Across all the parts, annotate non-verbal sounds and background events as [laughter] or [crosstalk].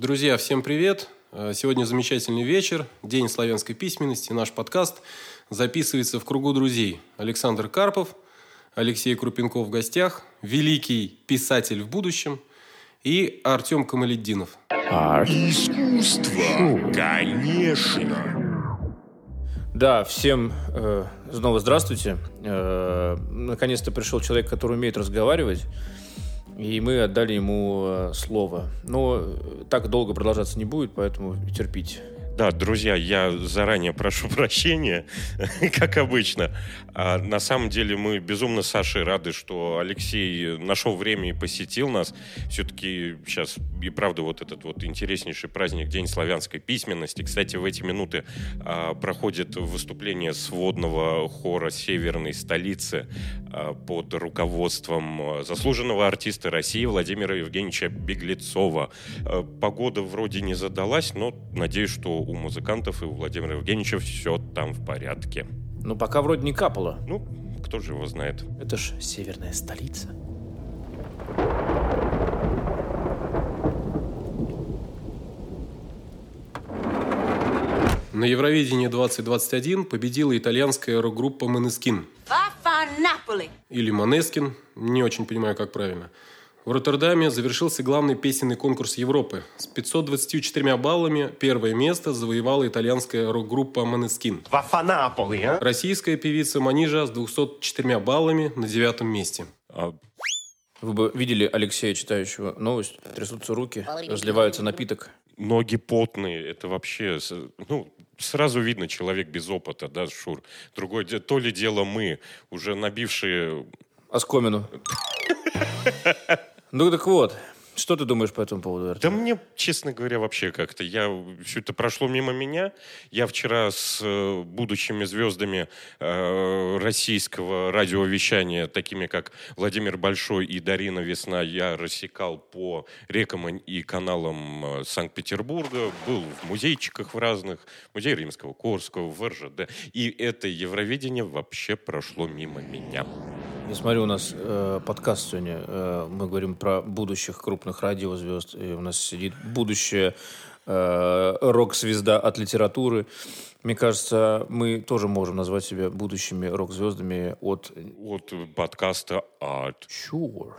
Друзья, всем привет! Э, Сегодня замечательный вечер, День славянской письменности. Наш подкаст записывается в кругу друзей. Александр Карпов, Алексей Крупенков в гостях, великий писатель в будущем и Артем Камаледдинов. Искусство, конечно. Да, всем э, снова здравствуйте. Э, наконец-то пришел человек, который умеет разговаривать, и мы отдали ему э, слово. Но э, так долго продолжаться не будет, поэтому терпите. Да, друзья, я заранее [laughs] прошу прощения, [laughs] как обычно. А на самом деле мы безумно с Сашей рады, что Алексей нашел время и посетил нас. Все-таки сейчас и правда вот этот вот интереснейший праздник День славянской письменности. Кстати, в эти минуты а, проходит выступление сводного хора северной столицы а, под руководством а, заслуженного артиста России Владимира Евгеньевича Беглецова. А, погода вроде не задалась, но надеюсь, что у музыкантов и у Владимира Евгеньевича все там в порядке. Ну, пока вроде не капало. Ну, кто же его знает. Это ж северная столица. На Евровидении 2021 победила итальянская рок-группа Наполи. Или Манескин, не очень понимаю, как правильно. В Роттердаме завершился главный песенный конкурс Европы. С 524 баллами первое место завоевала итальянская рок-группа. Вафанаполи, а? Российская певица Манижа с 204 баллами на девятом месте. А, Вы бы видели Алексея, читающего новость. Трясутся руки, разливается напиток. ноги потные, это вообще, ну, сразу видно человек без опыта, да, Шур. Другое дело, то ли дело мы, уже набившие Оскомину. [laughs] Ну так вот, что ты думаешь по этому поводу, Артем? Да мне, честно говоря, вообще как-то, я, все это прошло мимо меня. Я вчера с э, будущими звездами э, российского радиовещания, такими как Владимир Большой и Дарина Весна, я рассекал по рекам и каналам э, Санкт-Петербурга, был в музейчиках в разных, музей Римского, Корского, в РЖД. И это Евровидение вообще прошло мимо меня. Я смотрю, у нас э, подкаст сегодня. э, мы говорим про будущих крупных радиозвезд. И у нас сидит будущая э, рок-звезда от литературы. Мне кажется, мы тоже можем назвать себя будущими рок-звездами от От подкаста «Арт». Sure.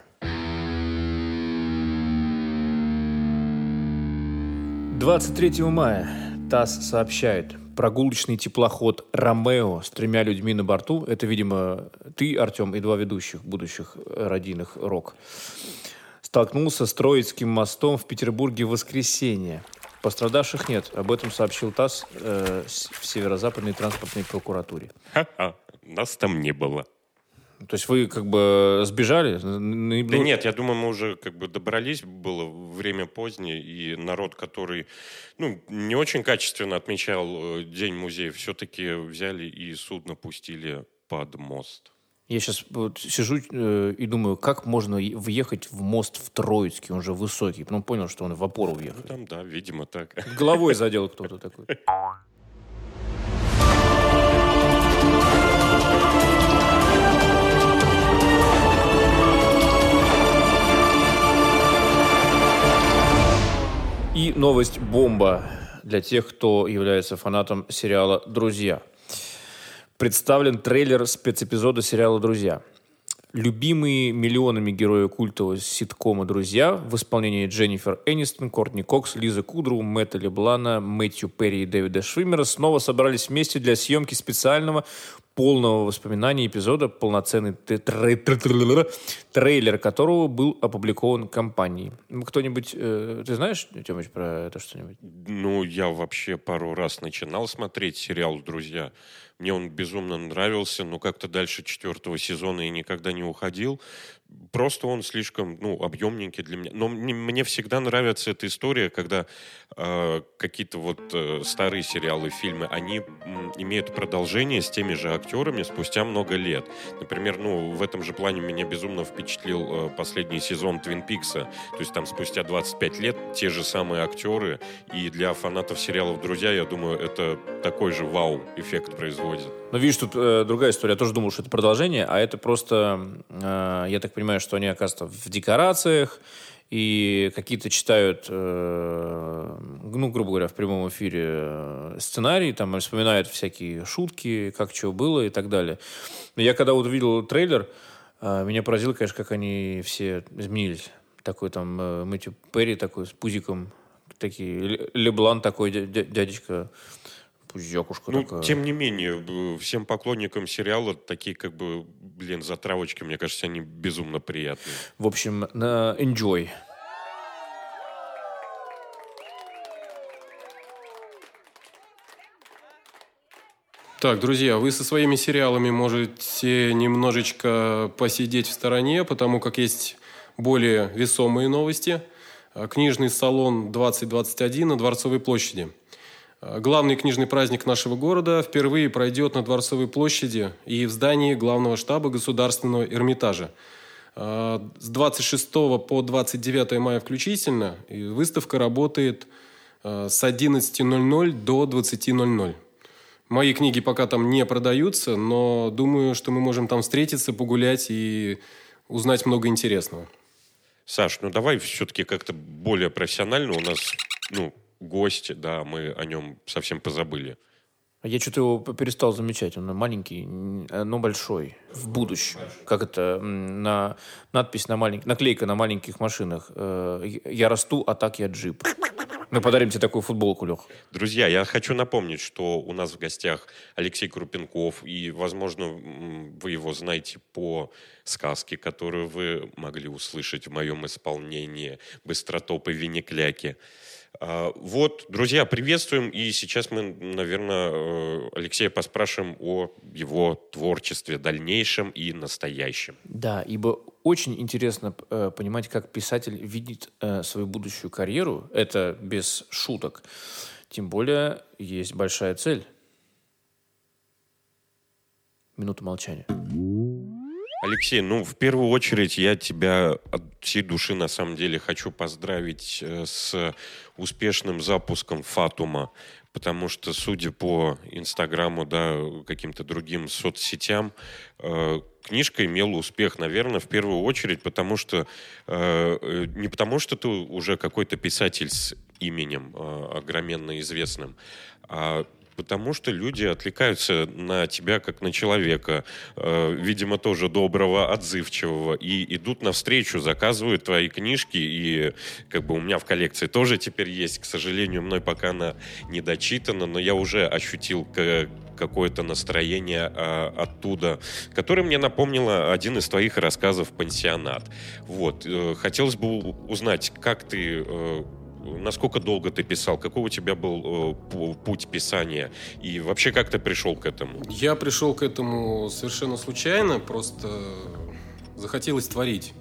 23 мая ТАСС сообщает, прогулочный теплоход «Ромео» с тремя людьми на борту, это, видимо, ты, Артем, и два ведущих будущих родийных рок, столкнулся с Троицким мостом в Петербурге в воскресенье. Пострадавших нет. Об этом сообщил ТАСС э, в Северо-Западной транспортной прокуратуре. Ха-ха, нас там не было. То есть вы как бы сбежали? Н- н- Да ну, нет, я думаю, мы уже как бы добрались, было время позднее, и народ, который ну, не очень качественно отмечал э, День музея, все-таки взяли и судно пустили под мост. Я сейчас вот сижу э, и думаю, как можно въехать в мост в Троицкий, он же высокий. Потом понял, что он в опору Ну въехал. там, да, видимо, так. Головой задел [laughs] кто-то такой. И новость бомба для тех, кто является фанатом сериала «Друзья». Представлен трейлер спецэпизода сериала «Друзья». Любимые миллионами герои культового ситкома «Друзья» в исполнении Дженнифер Энистон, Кортни Кокс, Лизы Кудру, Мэтта Леблана, Мэтью Перри и Дэвида Швиммера снова собрались вместе для съемки специального полного воспоминания эпизода, полноценный трейлер которого был опубликован компанией. Кто-нибудь, э, ты знаешь, Тёмыч, про это что-нибудь? Ну, я вообще пару раз начинал смотреть сериал «Друзья». Мне он безумно нравился, но как-то дальше четвертого сезона и никогда не уходил. Просто он слишком, ну, объемненький для меня. Но мне, мне всегда нравится эта история, когда э, какие-то вот э, старые сериалы, фильмы, они м, имеют продолжение с теми же актерами спустя много лет. Например, ну, в этом же плане меня безумно впечатлил э, последний сезон Твин Пикса. То есть там спустя 25 лет те же самые актеры. И для фанатов сериалов «Друзья», я думаю, это такой же вау-эффект производит. Ну, видишь, тут э, другая история. Я тоже думал, что это продолжение, а это просто, э, я так понимаю, что они, оказывается, в декорациях, и какие-то читают э, ну, грубо говоря, в прямом эфире э, сценарий, там вспоминают всякие шутки, как что было и так далее. Но я когда вот увидел трейлер, э, меня поразило, конечно, как они все изменились. Такой там э, Мэтью Перри такой с пузиком, такие, Леблан такой дядечка, пузякушка ну, такая. тем не менее, всем поклонникам сериала такие, как бы, блин, затравочки, мне кажется, они безумно приятные. В общем, на enjoy. Так, друзья, вы со своими сериалами можете немножечко посидеть в стороне, потому как есть более весомые новости. Книжный салон 2021 на Дворцовой площади. Главный книжный праздник нашего города впервые пройдет на Дворцовой площади и в здании главного штаба Государственного Эрмитажа. С 26 по 29 мая включительно выставка работает с 11.00 до 20.00. Мои книги пока там не продаются, но думаю, что мы можем там встретиться, погулять и узнать много интересного. Саш, ну давай все-таки как-то более профессионально. У нас, ну, гости, да, мы о нем совсем позабыли. А я что-то его перестал замечать. Он маленький, но большой. В будущем. Как это? На надпись на маленьких... Наклейка на маленьких машинах. Э, я расту, а так я джип. Мы подарим тебе такую футболку, Лех. Друзья, я хочу напомнить, что у нас в гостях Алексей Крупенков, и, возможно, вы его знаете по сказке, которую вы могли услышать в моем исполнении «Быстротопы Винекляки». А, вот, друзья, приветствуем. И сейчас мы, наверное, э, Алексея поспрашиваем о его творчестве дальнейшем и настоящем. Да, ибо очень интересно э, понимать, как писатель видит э, свою будущую карьеру. Это без шуток. Тем более есть большая цель. Минута молчания. Алексей, ну, в первую очередь я тебя от всей души, на самом деле, хочу поздравить э, с успешным запуском «Фатума», потому что, судя по Инстаграму, да, каким-то другим соцсетям, э, книжка имела успех, наверное, в первую очередь, потому что э, не потому, что ты уже какой-то писатель с именем огроменно известным, а потому что люди отвлекаются на тебя как на человека, э, видимо, тоже доброго, отзывчивого, и идут навстречу, заказывают твои книжки, и как бы у меня в коллекции тоже теперь есть, к сожалению, мной пока она не дочитана, но я уже ощутил какое-то настроение а, оттуда, которое мне напомнило один из твоих рассказов «Пансионат». Вот. Э, хотелось бы узнать, как ты э, насколько долго ты писал, какой у тебя был э, путь писания и вообще как ты пришел к этому? Я пришел к этому совершенно случайно, просто захотелось творить.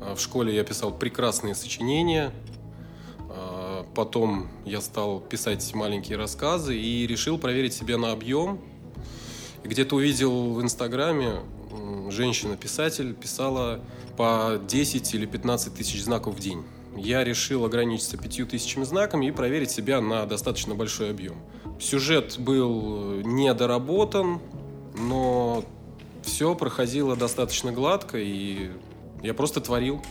А, в школе я писал прекрасные сочинения, а, потом я стал писать маленькие рассказы и решил проверить себя на объем. Где-то увидел в Инстаграме женщина-писатель писала по 10 или 15 тысяч знаков в день я решил ограничиться пятью тысячами знаками и проверить себя на достаточно большой объем. Сюжет был недоработан, но все проходило достаточно гладко, и я просто творил.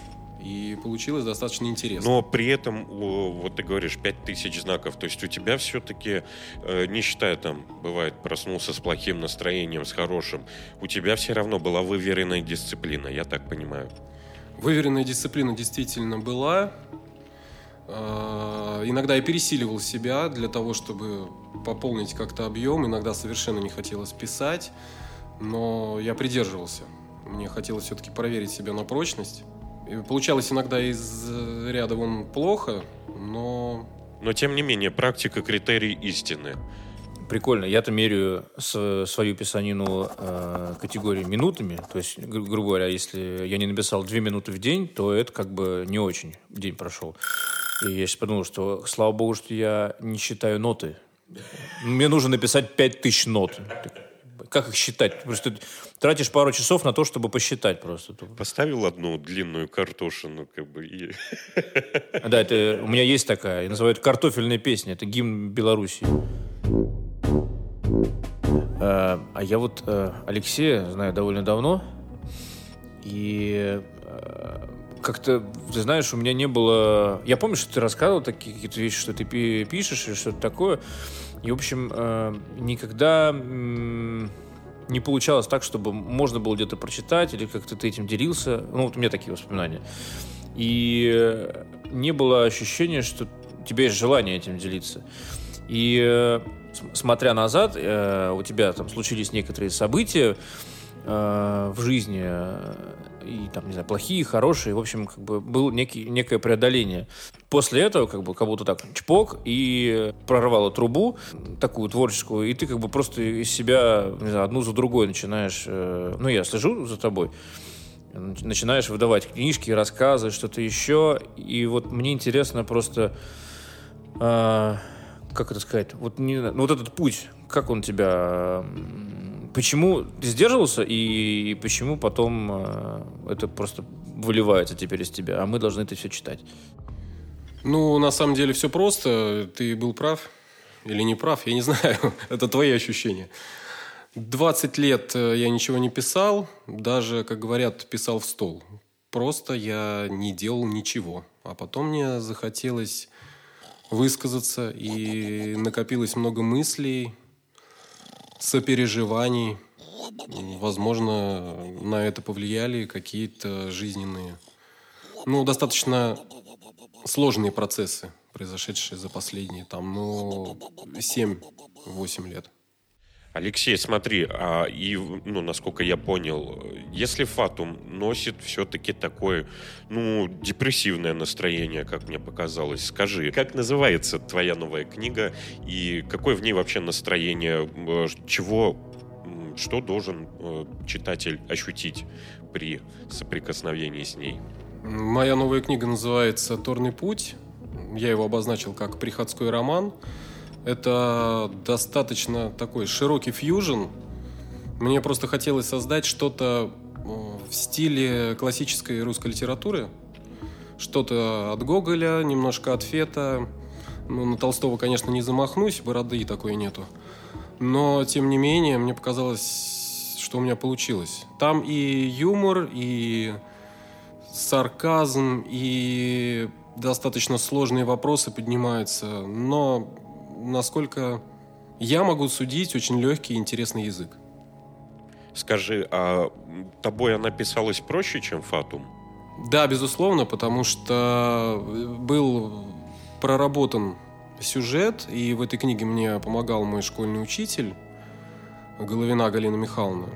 И получилось достаточно интересно. Но при этом, вот ты говоришь, 5000 знаков. То есть у тебя все-таки, э, не считая там, бывает, проснулся с плохим настроением, с хорошим, у тебя все равно была выверенная дисциплина, я так понимаю. Выверенная дисциплина действительно была. А, иногда я пересиливал себя для того, чтобы пополнить как-то объем. Иногда совершенно не хотелось писать, но я придерживался. Мне хотелось все-таки проверить себя на прочность. И получалось иногда из ряда вон плохо, но... Но тем не менее, практика критерий истины. Прикольно. Я-то меряю свою писанину э, категории минутами. То есть, гру- грубо говоря, если я не написал две минуты в день, то это как бы не очень день прошел. И я сейчас подумал, что слава богу, что я не считаю ноты. Мне нужно написать пять тысяч нот. Как их считать? Просто тратишь пару часов на то, чтобы посчитать просто. Поставил одну длинную картошину, как бы, и... Да, это, у меня есть такая, называют картофельная песня. Это гимн Белоруссии. А, а я вот э, Алексея знаю довольно давно. И э, как-то, ты знаешь, у меня не было... Я помню, что ты рассказывал такие какие-то вещи, что ты пи- пишешь или что-то такое. И, в общем, э, никогда не получалось так, чтобы можно было где-то прочитать или как-то ты этим делился. Ну, вот у меня такие воспоминания. И не было ощущения, что у тебя есть желание этим делиться. И э, смотря назад, э, у тебя там случились некоторые события э, в жизни, э, и там, не знаю, плохие, хорошие, в общем, как бы был некий, некое преодоление. После этого, как бы, как будто так, чпок, и прорвало трубу, такую творческую, и ты как бы просто из себя, не знаю, одну за другой начинаешь, э, ну, я слежу за тобой, нач- начинаешь выдавать книжки, рассказы, что-то еще, и вот мне интересно просто, а, как это сказать, вот, не, ну, вот этот путь, как он тебя, почему ты сдерживался и, почему потом э, это просто выливается теперь из тебя, а мы должны это все читать. Ну, на самом деле все просто. Ты был прав или не прав, я не [laughs] знаю. Это твои ощущения. 20 лет э, я ничего не писал, даже, как говорят, писал в стол. Просто я не делал ничего. А потом мне захотелось высказаться, и накопилось много мыслей, сопереживаний. Возможно, на это повлияли какие-то жизненные, ну, достаточно сложные процессы, произошедшие за последние, там, ну, 7-8 лет. Алексей, смотри, а, и, ну, насколько я понял, если Фатум носит все-таки такое, ну, депрессивное настроение, как мне показалось, скажи, как называется твоя новая книга и какое в ней вообще настроение, э, чего, что должен э, читатель ощутить при соприкосновении с ней? Моя новая книга называется «Торный путь». Я его обозначил как приходской роман. Это достаточно такой широкий фьюжн. Мне просто хотелось создать что-то э, в стиле классической русской литературы. Что-то от Гоголя, немножко от Фета. Ну, на Толстого, конечно, не замахнусь, бороды такой нету. Но, тем не менее, мне показалось, что у меня получилось. Там и юмор, и сарказм, и достаточно сложные вопросы поднимаются. Но, насколько я могу судить, очень легкий и интересный язык. Скажи, а тобой она писалась проще, чем Фатум? Да, безусловно, потому что был проработан сюжет, и в этой книге мне помогал мой школьный учитель, Головина Галина Михайловна.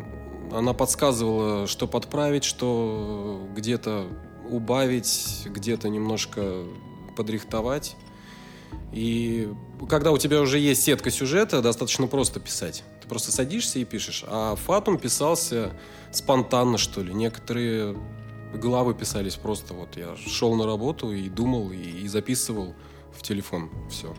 Она подсказывала, что подправить, что где-то убавить, где-то немножко подрихтовать. И когда у тебя уже есть сетка сюжета, достаточно просто писать. Ты просто садишься и пишешь. А Фатум писался спонтанно, что ли. Некоторые главы писались просто вот я шел на работу и думал, и, и записывал в телефон все.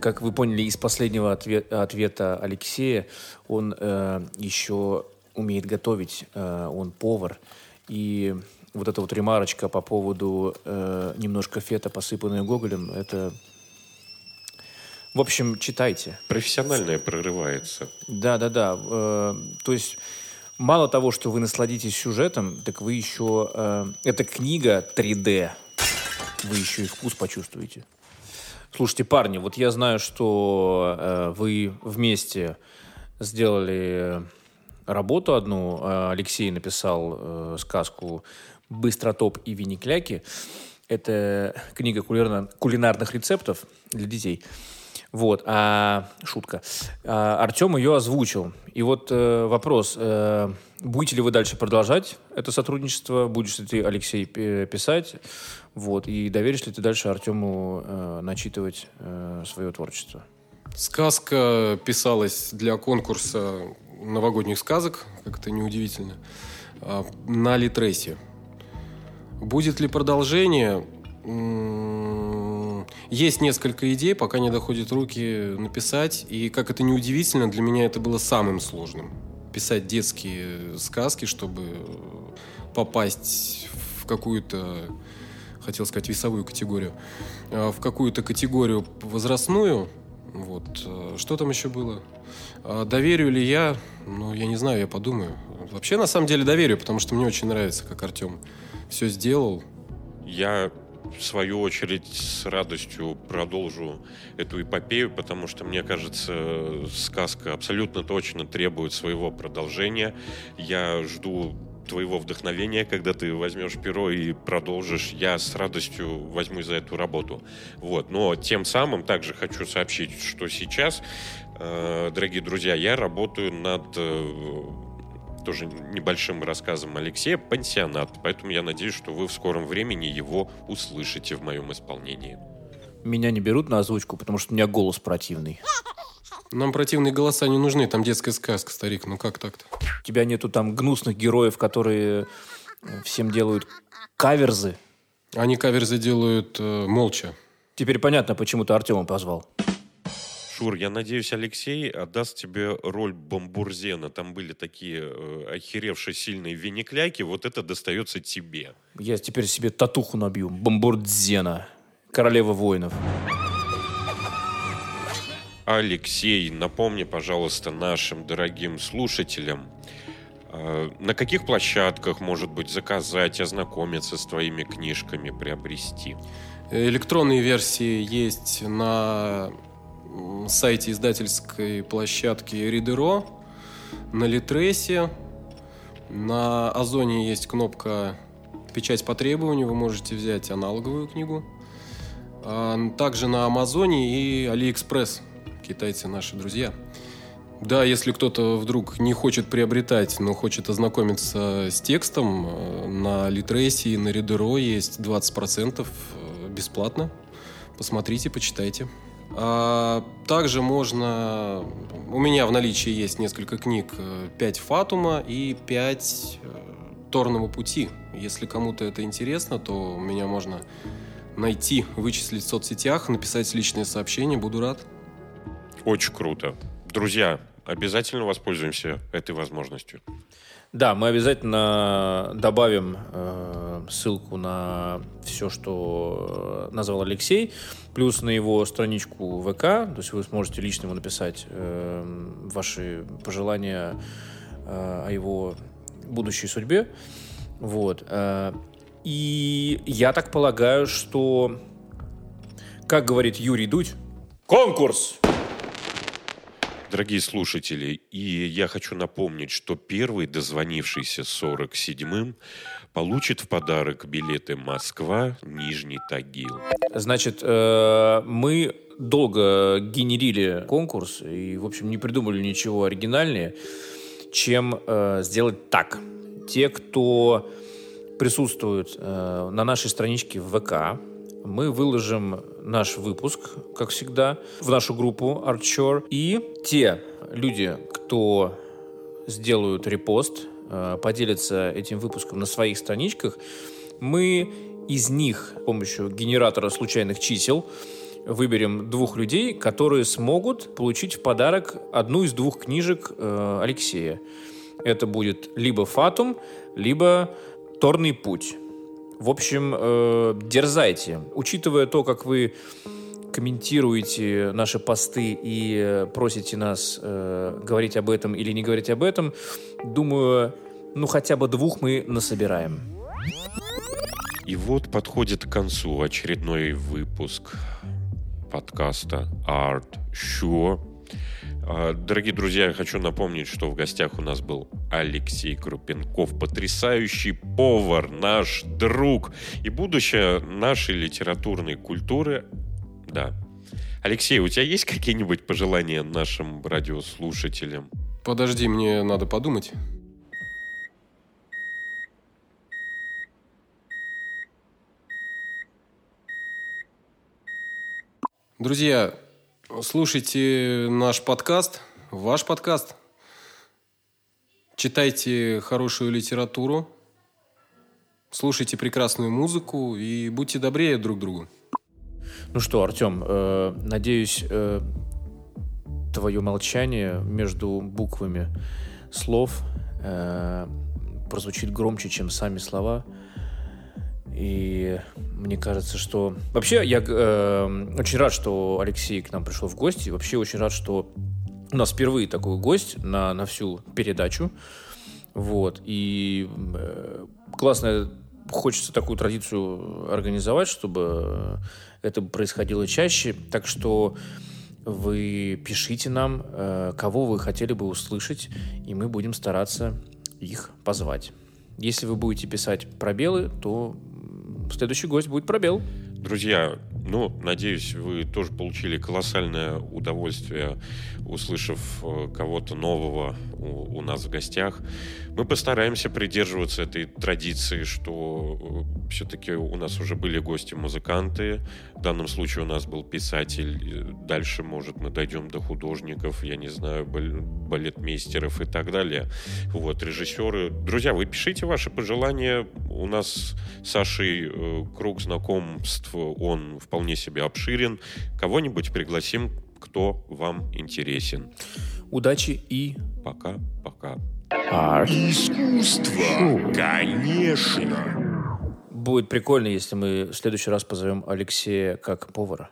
Как вы поняли из последнего ответ- ответа Алексея, он э, еще умеет готовить, э, он повар. И вот эта вот ремарочка по поводу э, немножко фета, посыпанная Гоголем, это... В общем, читайте. Профессиональное прорывается. Да-да-да. э, то есть мало того, что вы насладитесь сюжетом, так вы еще... э, это книга 3D. Вы еще и вкус почувствуете. Слушайте, парни, вот я знаю, что э, вы вместе сделали работу одну. Э, Алексей написал э, сказку «Быстротоп и винникляки». Это книга кулинар- кулинарных рецептов для детей. Вот, а, шутка. А, Артем ее озвучил. И вот э, вопрос, э, будете ли вы дальше продолжать это сотрудничество? Будешь ли ты, Алексей, пи- писать? Вот, и доверишь ли ты дальше Артему э, начитывать э, свое творчество? Сказка писалась для конкурса новогодних сказок, как это неудивительно, а, на Литресе. Будет ли продолжение? Есть несколько идей, пока не доходят руки написать. И, как это неудивительно, для меня это было самым сложным. Писать детские сказки, чтобы попасть в какую-то, хотел сказать, весовую категорию, а, в какую-то категорию возрастную. Вот. э, Что там еще было? А, Доверю ли я? Ну, я не знаю, я подумаю. Вообще, на самом деле, доверю, потому что мне очень нравится, как Артем все сделал. Я в свою очередь, с радостью продолжу эту эпопею, потому что, мне кажется, сказка абсолютно точно требует своего продолжения. Я жду твоего вдохновения, когда ты возьмешь перо и продолжишь, я с радостью возьму за эту работу. Вот. Но тем самым также хочу сообщить, что сейчас, э, дорогие друзья, я работаю над э, тоже небольшим рассказом Алексея «Пансионат». Поэтому я надеюсь, что вы в скором времени его услышите в моем исполнении. Меня не берут на озвучку, потому что у меня голос противный. Нам противные голоса не нужны, там детская сказка, старик. Ну как так-то? У тебя нету там гнусных героев, которые э, всем делают каверзы. Они каверзы делают э, молча. Теперь понятно, почему ты Артема позвал. Шур, я надеюсь, Алексей отдаст тебе роль Бомбурзена. Там были такие э, охеревшие сильные виникляки. Вот это достается тебе. Я теперь себе татуху набью. Бомбурдзена. Королева воинов. Алексей, напомни, пожалуйста, нашим дорогим слушателям, э, на каких площадках, может быть, заказать, ознакомиться с твоими книжками, приобрести? Электронные версии есть на сайте издательской площадки Ридеро, на Литресе, на Озоне есть кнопка «Печать по требованию», вы можете взять аналоговую книгу. А, также на Амазоне и Алиэкспресс, китайцы наши друзья. Да, если кто-то вдруг не хочет приобретать, но хочет ознакомиться с текстом, э, на Литресе и на Ридеро есть 20% э, бесплатно. Посмотрите, почитайте. А, также можно... У меня в наличии есть несколько книг. «Пять Фатума» и «Пять э, Торного пути». Если кому-то это интересно, то меня можно найти, вычислить в соцсетях, написать личное сообщение. Буду рад. Очень круто. Друзья, обязательно воспользуемся этой возможностью. Да, мы обязательно добавим э, ссылку на все, что э, назвал Алексей, плюс на его страничку ВК, то есть вы сможете лично ему написать э, ваши пожелания э, о его будущей судьбе. Вот. Э, и я так полагаю, что, как говорит Юрий Дудь, конкурс! Дорогие слушатели, и я хочу напомнить, что первый дозвонившийся 47-м получит в подарок билеты Москва, Нижний Тагил. Значит, э, мы долго генерили конкурс и, в общем, не придумали ничего оригинальнее, чем э, сделать так. Те, кто присутствует э, на нашей страничке в ВК, мы выложим наш выпуск, как всегда, в нашу группу Artshore. И те люди, кто сделают репост, э, поделятся этим выпуском на своих страничках, мы из них с помощью генератора случайных чисел выберем двух людей, которые смогут получить в подарок одну из двух книжек э, Алексея. Это будет либо «Фатум», либо «Торный путь». В общем, э, дерзайте. Учитывая то, как вы комментируете наши посты и просите нас э, говорить об этом или не говорить об этом, думаю, ну хотя бы двух мы насобираем. И вот подходит к концу очередной выпуск подкаста Art Sure. А, дорогие друзья, я хочу напомнить, что в гостях у нас был Алексей Крупенков, потрясающий повар, наш друг и будущее нашей литературной культуры. Да. Алексей, у тебя есть какие-нибудь пожелания нашим радиослушателям? Подожди, мне надо подумать. Друзья, Слушайте наш подкаст, ваш подкаст. Читайте хорошую литературу, слушайте прекрасную музыку и будьте добрее друг другу. Ну что, Артем, э, надеюсь, э, твое молчание между буквами слов э, прозвучит громче, чем сами слова. И мне кажется, что... Вообще, я э, очень рад, что Алексей к нам пришел в гости. Вообще очень рад, что у нас впервые такой гость на, на всю передачу. Вот. И э, классная хочется такую традицию организовать, чтобы это происходило чаще. Так что вы пишите нам, э, кого вы хотели бы услышать, и мы будем стараться их позвать. Если вы будете писать пробелы, то следующий гость будет пробел. Друзья, ну, надеюсь, вы тоже получили колоссальное удовольствие, услышав э, кого-то нового у, у нас в гостях. Мы постараемся придерживаться этой традиции, что э, все-таки у нас уже были гости-музыканты. В данном случае у нас был писатель. Дальше, может, мы дойдем до художников, я не знаю, балетмейстеров и так далее. Вот, режиссеры. Друзья, вы пишите ваши пожелания. У нас с Сашей э, круг знакомств, он в вполне себе обширен. Кого-нибудь пригласим, кто вам интересен. Удачи и пока-пока. Искусство, конечно. Будет прикольно, если мы в следующий раз позовем Алексея как повара.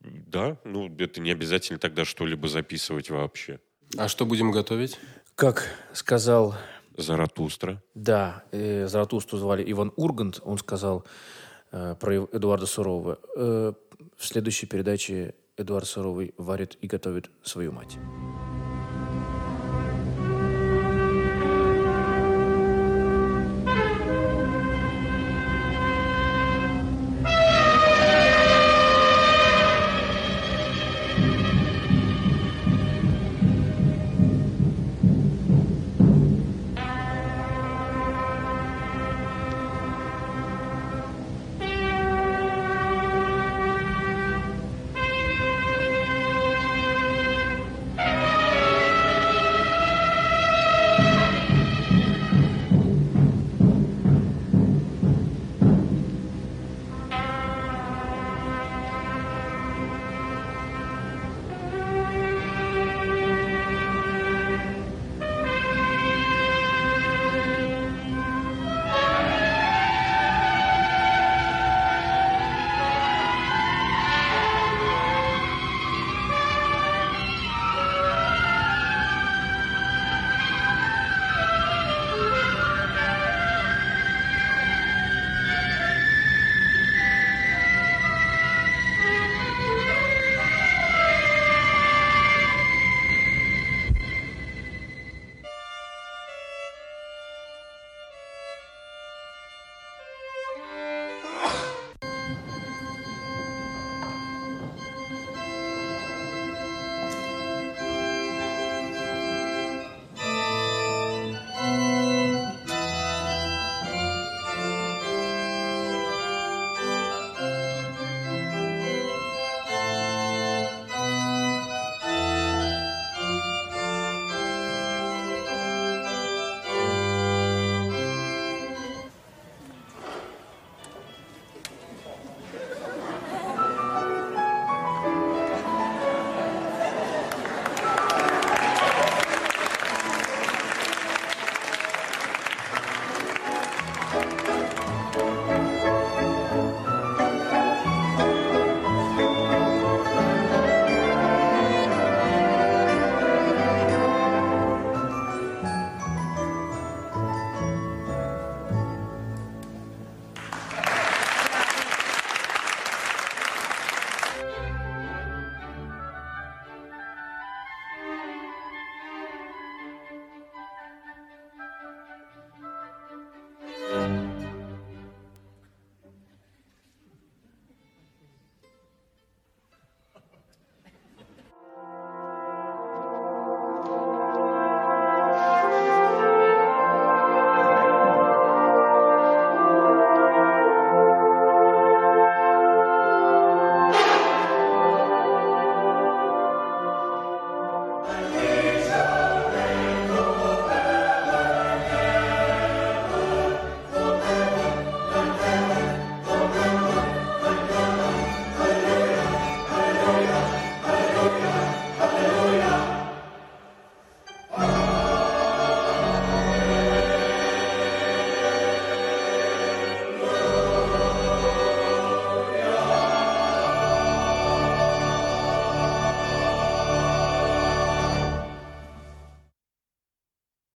Да, ну это не обязательно тогда что-либо записывать вообще. А что будем готовить? Как сказал... Заратустра. Да, э, Заратустру звали Иван Ургант. Он сказал, про Эдуарда Сурового. Э, в следующей передаче Эдуард Суровый варит и готовит свою мать.